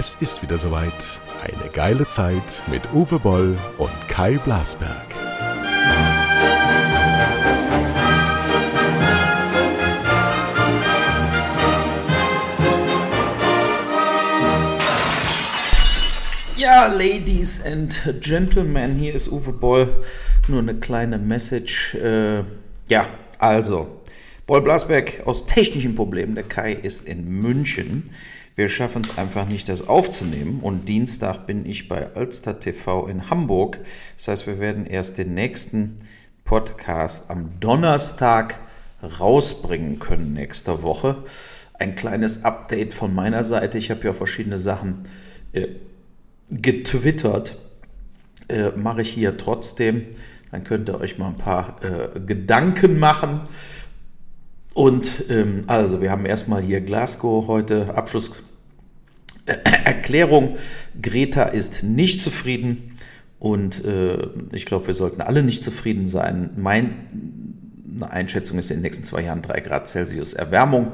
Es ist wieder soweit. Eine geile Zeit mit Uwe Boll und Kai Blasberg. Ja, Ladies and Gentlemen, hier ist Uwe Boll. Nur eine kleine Message. Äh, ja, also, Boll Blasberg aus technischen Problemen. Der Kai ist in München. Wir schaffen es einfach nicht, das aufzunehmen. Und Dienstag bin ich bei Alster TV in Hamburg. Das heißt, wir werden erst den nächsten Podcast am Donnerstag rausbringen können nächste Woche. Ein kleines Update von meiner Seite. Ich habe ja verschiedene Sachen äh, getwittert. Äh, Mache ich hier trotzdem. Dann könnt ihr euch mal ein paar äh, Gedanken machen. Und ähm, also, wir haben erstmal hier Glasgow heute, Abschluss Erklärung, Greta ist nicht zufrieden und äh, ich glaube, wir sollten alle nicht zufrieden sein. Meine Einschätzung ist in den nächsten zwei Jahren drei Grad Celsius Erwärmung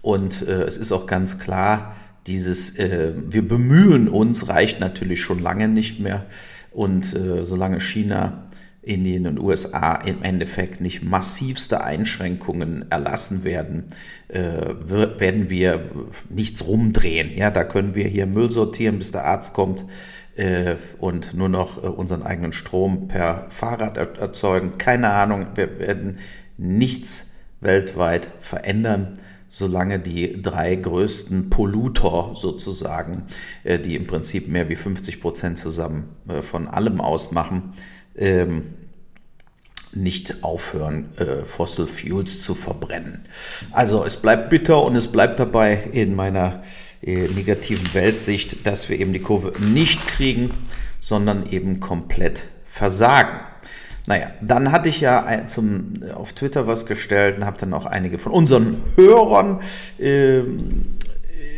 und äh, es ist auch ganz klar, dieses äh, wir bemühen uns reicht natürlich schon lange nicht mehr und äh, solange China Indien und USA im Endeffekt nicht massivste Einschränkungen erlassen werden, äh, werden wir nichts rumdrehen. Ja, da können wir hier Müll sortieren, bis der Arzt kommt äh, und nur noch äh, unseren eigenen Strom per Fahrrad erzeugen. Keine Ahnung, wir werden nichts weltweit verändern solange die drei größten Pollutor sozusagen, äh, die im Prinzip mehr wie 50 Prozent zusammen äh, von allem ausmachen, ähm, nicht aufhören, äh, Fossil Fuels zu verbrennen. Also es bleibt bitter und es bleibt dabei in meiner äh, negativen Weltsicht, dass wir eben die Kurve nicht kriegen, sondern eben komplett versagen. Naja, dann hatte ich ja zum, auf Twitter was gestellt und habe dann auch einige von unseren Hörern äh,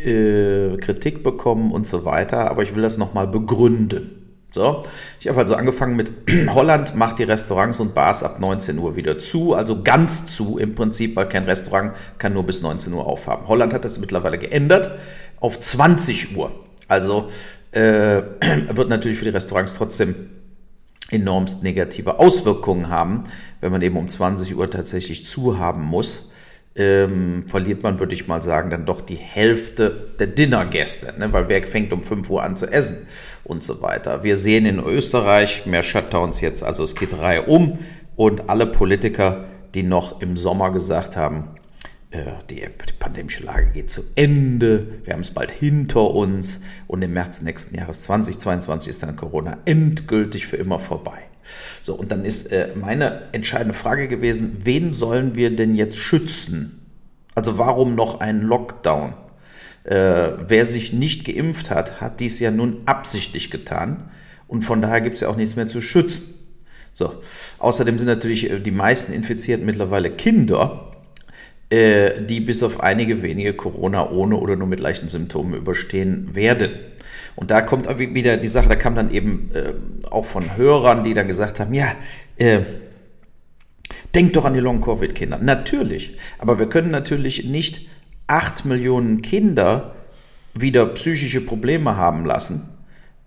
äh, Kritik bekommen und so weiter, aber ich will das nochmal begründen. So, ich habe also angefangen mit Holland macht die Restaurants und Bars ab 19 Uhr wieder zu, also ganz zu im Prinzip, weil kein Restaurant kann nur bis 19 Uhr aufhaben. Holland hat das mittlerweile geändert auf 20 Uhr. Also äh, wird natürlich für die Restaurants trotzdem enormst negative Auswirkungen haben, wenn man eben um 20 Uhr tatsächlich zu haben muss ähm, verliert man, würde ich mal sagen, dann doch die Hälfte der Dinnergäste, ne? weil wer fängt um 5 Uhr an zu essen und so weiter. Wir sehen in Österreich mehr Shutdowns jetzt, also es geht Reihe um und alle Politiker, die noch im Sommer gesagt haben, äh, die, die pandemische Lage geht zu Ende, wir haben es bald hinter uns und im März nächsten Jahres 2022 ist dann Corona endgültig für immer vorbei. So, und dann ist äh, meine entscheidende Frage gewesen, wen sollen wir denn jetzt schützen? Also warum noch ein Lockdown? Äh, wer sich nicht geimpft hat, hat dies ja nun absichtlich getan. Und von daher gibt es ja auch nichts mehr zu schützen. So, außerdem sind natürlich äh, die meisten Infizierten mittlerweile Kinder, äh, die bis auf einige wenige Corona ohne oder nur mit leichten Symptomen überstehen werden. Und da kommt wieder die Sache, da kam dann eben äh, auch von Hörern, die dann gesagt haben, ja, äh, denkt doch an die Long-Covid-Kinder. Natürlich, aber wir können natürlich nicht acht Millionen Kinder wieder psychische Probleme haben lassen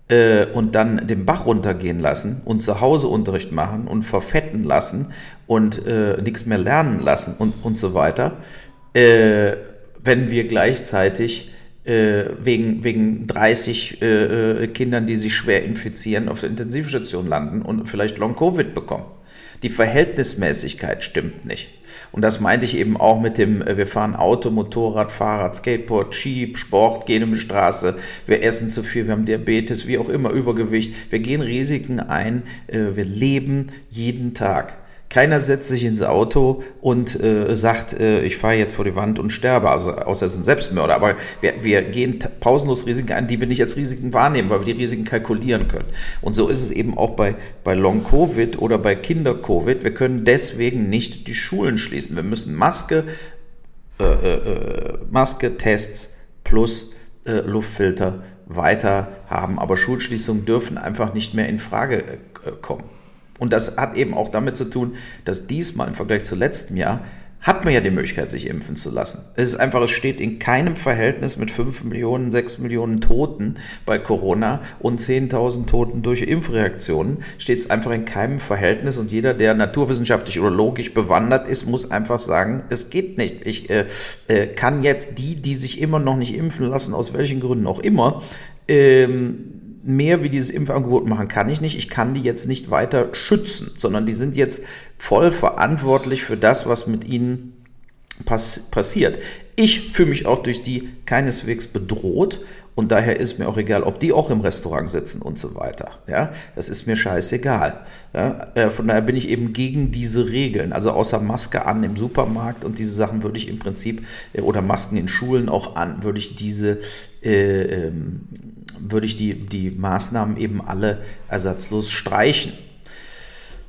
äh, und dann den Bach runtergehen lassen und zu Hause Unterricht machen und verfetten lassen und äh, nichts mehr lernen lassen und, und so weiter, äh, wenn wir gleichzeitig äh, wegen, wegen 30 äh, äh, Kindern, die sich schwer infizieren, auf der Intensivstation landen und vielleicht Long-Covid bekommen. Die Verhältnismäßigkeit stimmt nicht. Und das meinte ich eben auch mit dem, äh, wir fahren Auto, Motorrad, Fahrrad, Skateboard, Jeep, Sport, gehen um die Straße, wir essen zu viel, wir haben Diabetes, wie auch immer, Übergewicht. Wir gehen Risiken ein, äh, wir leben jeden Tag. Keiner setzt sich ins Auto und äh, sagt, äh, ich fahre jetzt vor die Wand und sterbe, also außer es ein Selbstmörder. Aber wir, wir gehen pausenlos Risiken ein, die wir nicht als Risiken wahrnehmen, weil wir die Risiken kalkulieren können. Und so ist es eben auch bei, bei Long-Covid oder bei Kinder-Covid. Wir können deswegen nicht die Schulen schließen. Wir müssen Maske, äh, äh, äh Maske, Tests plus äh, Luftfilter weiter haben. Aber Schulschließungen dürfen einfach nicht mehr in Frage kommen. Und das hat eben auch damit zu tun, dass diesmal im Vergleich zu letztem Jahr hat man ja die Möglichkeit, sich impfen zu lassen. Es ist einfach, es steht in keinem Verhältnis mit 5 Millionen, 6 Millionen Toten bei Corona und 10.000 Toten durch Impfreaktionen, steht es einfach in keinem Verhältnis und jeder, der naturwissenschaftlich oder logisch bewandert ist, muss einfach sagen, es geht nicht. Ich äh, äh, kann jetzt die, die sich immer noch nicht impfen lassen, aus welchen Gründen auch immer, ähm, mehr wie dieses Impfangebot machen kann ich nicht. Ich kann die jetzt nicht weiter schützen, sondern die sind jetzt voll verantwortlich für das, was mit ihnen pass passiert. Ich fühle mich auch durch die keineswegs bedroht und daher ist mir auch egal, ob die auch im Restaurant sitzen und so weiter. Ja, das ist mir scheißegal. Ja, äh, von daher bin ich eben gegen diese Regeln. Also außer Maske an im Supermarkt und diese Sachen würde ich im Prinzip äh, oder Masken in Schulen auch an, würde ich diese äh, ähm, würde ich die, die Maßnahmen eben alle ersatzlos streichen.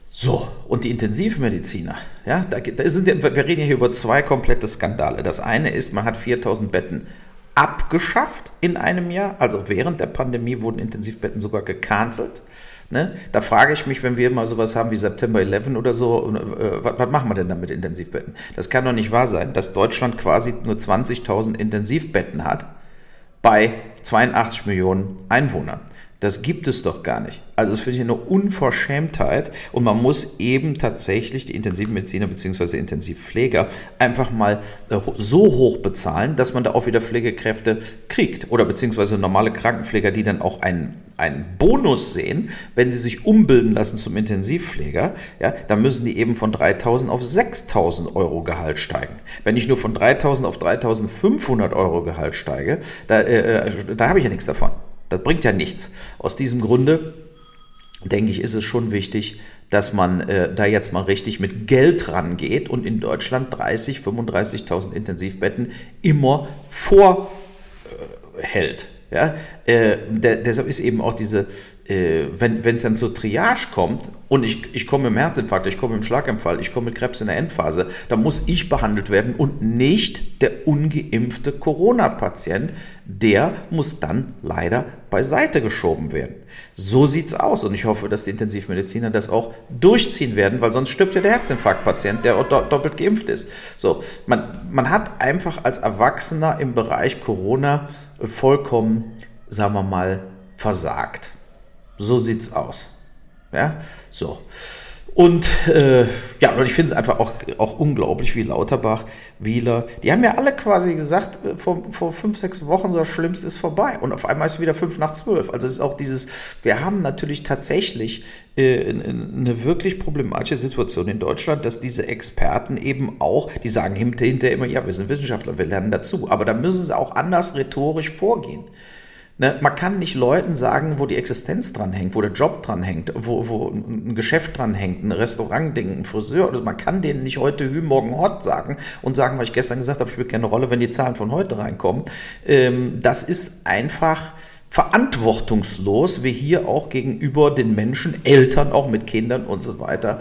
So, und die Intensivmediziner, ja, da, da sind wir reden ja hier über zwei komplette Skandale. Das eine ist, man hat 4000 Betten abgeschafft in einem Jahr, also während der Pandemie wurden Intensivbetten sogar gecancelt. Ne? Da frage ich mich, wenn wir mal sowas haben wie September 11 oder so, äh, was, was, machen wir denn dann mit Intensivbetten? Das kann doch nicht wahr sein, dass Deutschland quasi nur 20.000 Intensivbetten hat bei 82 Millionen Einwohnern. Das gibt es doch gar nicht. Also das finde ich eine Unverschämtheit und man muss eben tatsächlich die Intensivmediziner bzw. Intensivpfleger einfach mal äh, so hoch bezahlen, dass man da auch wieder Pflegekräfte kriegt oder beziehungsweise normale Krankenpfleger, die dann auch einen, einen Bonus sehen, wenn sie sich umbilden lassen zum Intensivpfleger, ja, dann müssen die eben von 3.000 auf 6.000 Euro Gehalt steigen. Wenn ich nur von 3.000 auf 3.500 Euro Gehalt steige, da, äh, äh da habe ich ja nichts davon. Das bringt ja nichts. Aus diesem Grunde denke ich, ist es schon wichtig, dass man äh, da jetzt mal richtig mit Geld rangeht und in Deutschland 30, 35.000 Intensivbetten immer vorhält. Äh, ja? Äh, der, deshalb ist eben auch diese, äh, wenn es dann zur Triage kommt und ich, ich komme im Herzinfarkt, ich komme im Schlaganfall, ich komme mit Krebs in der Endphase, dann muss ich behandelt werden und nicht der ungeimpfte Corona-Patient. Der muss dann leider beiseite geschoben werden. So sieht's aus und ich hoffe, dass die Intensivmediziner das auch durchziehen werden, weil sonst stirbt ja der Herzinfarktpatient, der doppelt geimpft ist. So, man, man hat einfach als Erwachsener im Bereich Corona vollkommen, sagen wir mal, versagt. So sieht's aus. Ja, so. Und äh, ja, und ich finde es einfach auch, auch unglaublich, wie Lauterbach, Wieler, die haben ja alle quasi gesagt, äh, vor, vor fünf, sechs Wochen, das Schlimmste ist vorbei. Und auf einmal ist es wieder fünf nach zwölf. Also es ist auch dieses, wir haben natürlich tatsächlich äh, eine wirklich problematische Situation in Deutschland, dass diese Experten eben auch, die sagen hinterher immer, ja, wir sind Wissenschaftler, wir lernen dazu. Aber da müssen sie auch anders rhetorisch vorgehen. Ne, man kann nicht Leuten sagen, wo die Existenz dran hängt, wo der Job dran hängt, wo, wo ein Geschäft dran hängt, ein Restaurant-Ding, ein Friseur. Also man kann denen nicht heute Hü, morgen Hort sagen und sagen, was ich gestern gesagt habe, spielt keine Rolle, wenn die Zahlen von heute reinkommen. Ähm, das ist einfach verantwortungslos, wie hier auch gegenüber den Menschen, Eltern auch mit Kindern und so weiter,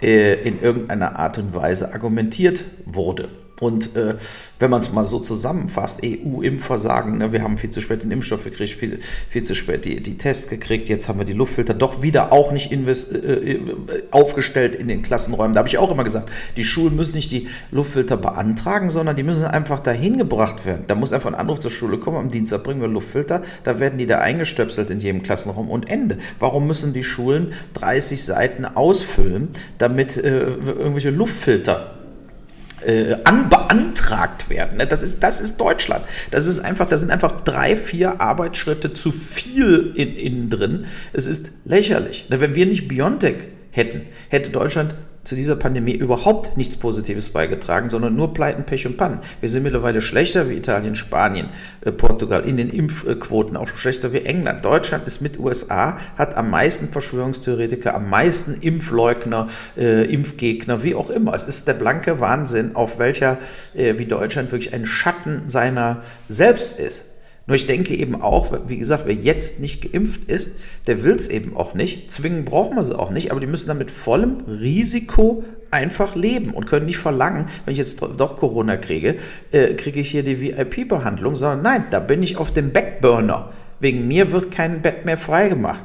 äh, in irgendeiner Art und Weise argumentiert wurde. Und äh, wenn man es mal so zusammenfasst, EU-Impfversagen, ne, wir haben viel zu spät den Impfstoff gekriegt, viel, viel zu spät die, die Tests gekriegt, jetzt haben wir die Luftfilter doch wieder auch nicht invest, äh, äh, aufgestellt in den Klassenräumen. Da habe ich auch immer gesagt, die Schulen müssen nicht die Luftfilter beantragen, sondern die müssen einfach dahin gebracht werden. Da muss einfach ein Anruf zur Schule kommen, am Dienstag bringen wir Luftfilter, da werden die da eingestöpselt in jedem Klassenraum und Ende. Warum müssen die Schulen 30 Seiten ausfüllen, damit äh, irgendwelche Luftfilter äh, anbeantragt werden. Ne? Das ist, das ist Deutschland. Das ist einfach, das sind einfach drei, vier Arbeitsschritte zu viel in, innen drin. Es ist lächerlich. Ne? Wenn wir nicht Biontech hätten, hätte Deutschland zu dieser Pandemie überhaupt nichts Positives beigetragen, sondern nur Pleiten, Pech und Pannen. Wir sind mittlerweile schlechter wie Italien, Spanien, äh, Portugal in den Impfquoten, auch schlechter wie England. Deutschland ist mit USA, hat am meisten Verschwörungstheoretiker, am meisten Impfleugner, äh, Impfgegner, wie auch immer. Es ist der blanke Wahnsinn, auf welcher, äh, wie Deutschland wirklich ein Schatten seiner selbst ist. Nur ich denke eben auch, wie gesagt, wer jetzt nicht geimpft ist, der will es eben auch nicht. Zwingen brauchen wir sie auch nicht, aber die müssen dann mit vollem Risiko einfach leben und können nicht verlangen, wenn ich jetzt doch Corona kriege, äh, kriege ich hier die VIP-Behandlung, sondern nein, da bin ich auf dem Backburner. Wegen mir wird kein Bett mehr freigemacht.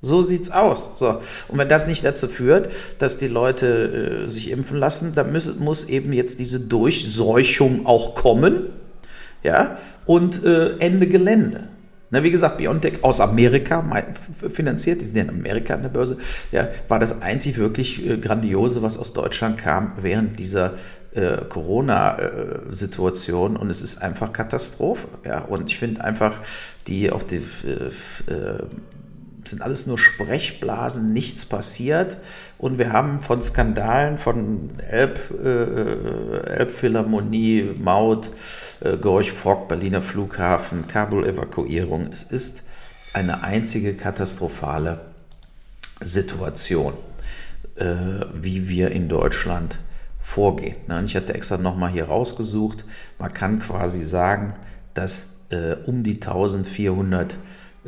So sieht's aus. So. Und wenn das nicht dazu führt, dass die Leute äh, sich impfen lassen, dann muss, muss eben jetzt diese Durchseuchung auch kommen. Ja, und äh, Ende Gelände. Na, wie gesagt, BioNTech aus Amerika finanziert, die sind ja in Amerika an der Börse, ja, war das einzig wirklich äh, Grandiose, was aus Deutschland kam während dieser äh, Corona-Situation und es ist einfach Katastrophe. Ja. Und ich finde einfach, die auch die äh, äh sind alles nur Sprechblasen, nichts passiert. Und wir haben von Skandalen von Elb, äh, Elbphilharmonie, Maut, äh, Gorch Fock, Berliner Flughafen, Kabul-Evakuierung. Es ist eine einzige katastrophale Situation, äh, wie wir in Deutschland vorgehen. Ne? Ich hatte extra nochmal hier rausgesucht. Man kann quasi sagen, dass äh, um die 1400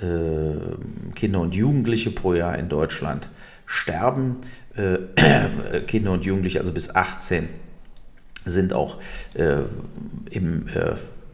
äh, Kinder und Jugendliche pro Jahr in Deutschland sterben. Äh, Kinder und Jugendliche, also bis 18, sind auch äh, im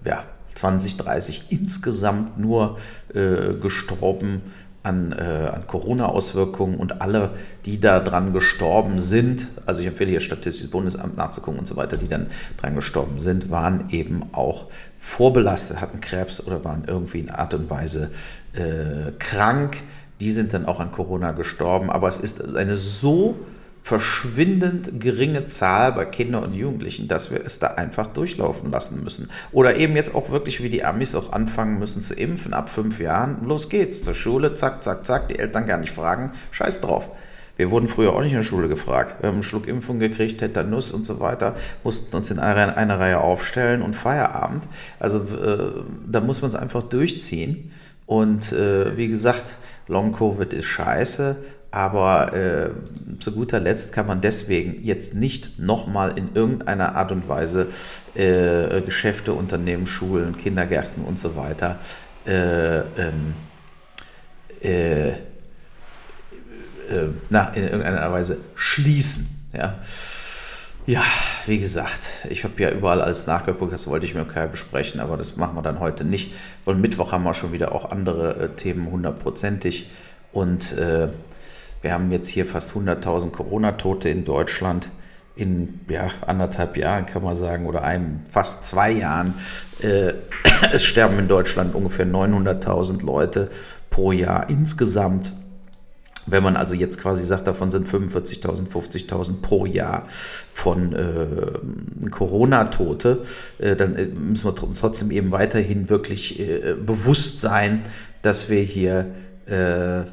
ja, 2030 insgesamt nur gestorben an, äh, an Corona-Auswirkungen und alle, die daran gestorben sind, also ich empfehle hier Statistisches Bundesamt nachzugucken und so weiter, die dann dran gestorben sind, waren eben auch vorbelastet, hatten Krebs oder waren irgendwie in Art und Weise äh, krank. Die sind dann auch an Corona gestorben, aber es ist eine so verschwindend geringe Zahl bei Kindern und Jugendlichen, dass wir es da einfach durchlaufen lassen müssen. Oder eben jetzt auch wirklich wie die Amis auch anfangen müssen zu impfen ab fünf Jahren. Los geht's zur Schule, zack, zack, zack, die Eltern gar nicht fragen, scheiß drauf. Wir wurden früher auch nicht in der Schule gefragt. Wir haben einen Schluck Impfung gekriegt, Tetanus und so weiter, mussten uns in einer, einer Reihe aufstellen und Feierabend. Also äh, da muss man es einfach durchziehen. Und äh, wie gesagt, Long Covid ist scheiße, aber äh, zu guter Letzt kann man deswegen jetzt nicht nochmal in irgendeiner Art und Weise äh, Geschäfte, Unternehmen, Schulen, Kindergärten und so weiter äh, ähm, äh, äh, na, in irgendeiner Weise schließen. Ja. Ja, wie gesagt, ich habe ja überall alles nachgeguckt, das wollte ich mir keiner besprechen, aber das machen wir dann heute nicht, weil Mittwoch haben wir schon wieder auch andere äh, Themen hundertprozentig und äh, wir haben jetzt hier fast 100.000 Corona-Tote in Deutschland. In ja, anderthalb Jahren kann man sagen, oder einem, fast zwei Jahren. Äh, es sterben in Deutschland ungefähr 900.000 Leute pro Jahr insgesamt. Wenn man also jetzt quasi sagt, davon sind 45.000, 50.000 pro Jahr von äh, Corona-Tote, äh, dann äh, müssen wir trotzdem eben weiterhin wirklich äh, bewusst sein, dass wir hier äh,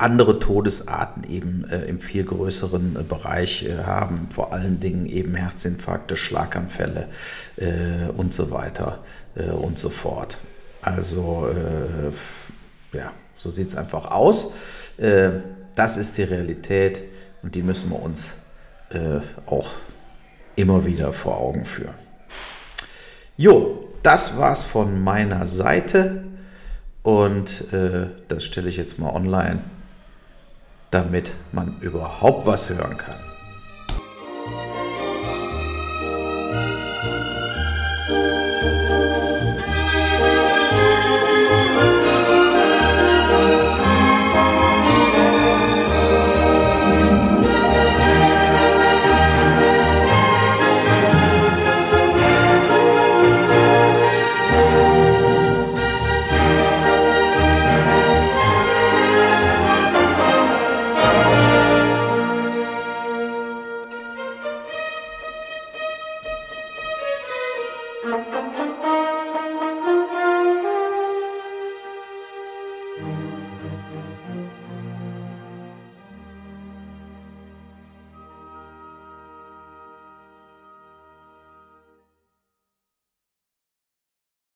andere Todesarten eben äh, im viel größeren äh, Bereich äh, haben, vor allen Dingen eben Herzinfarkte, Schlaganfälle äh, und so weiter äh, und so fort. Also äh, ja, so sieht es einfach aus. das ist die Realität und die müssen wir uns auch immer wieder vor Augen führen. Jo, das war's von meiner Seite und das stelle ich jetzt mal online damit man überhaupt was hören kann.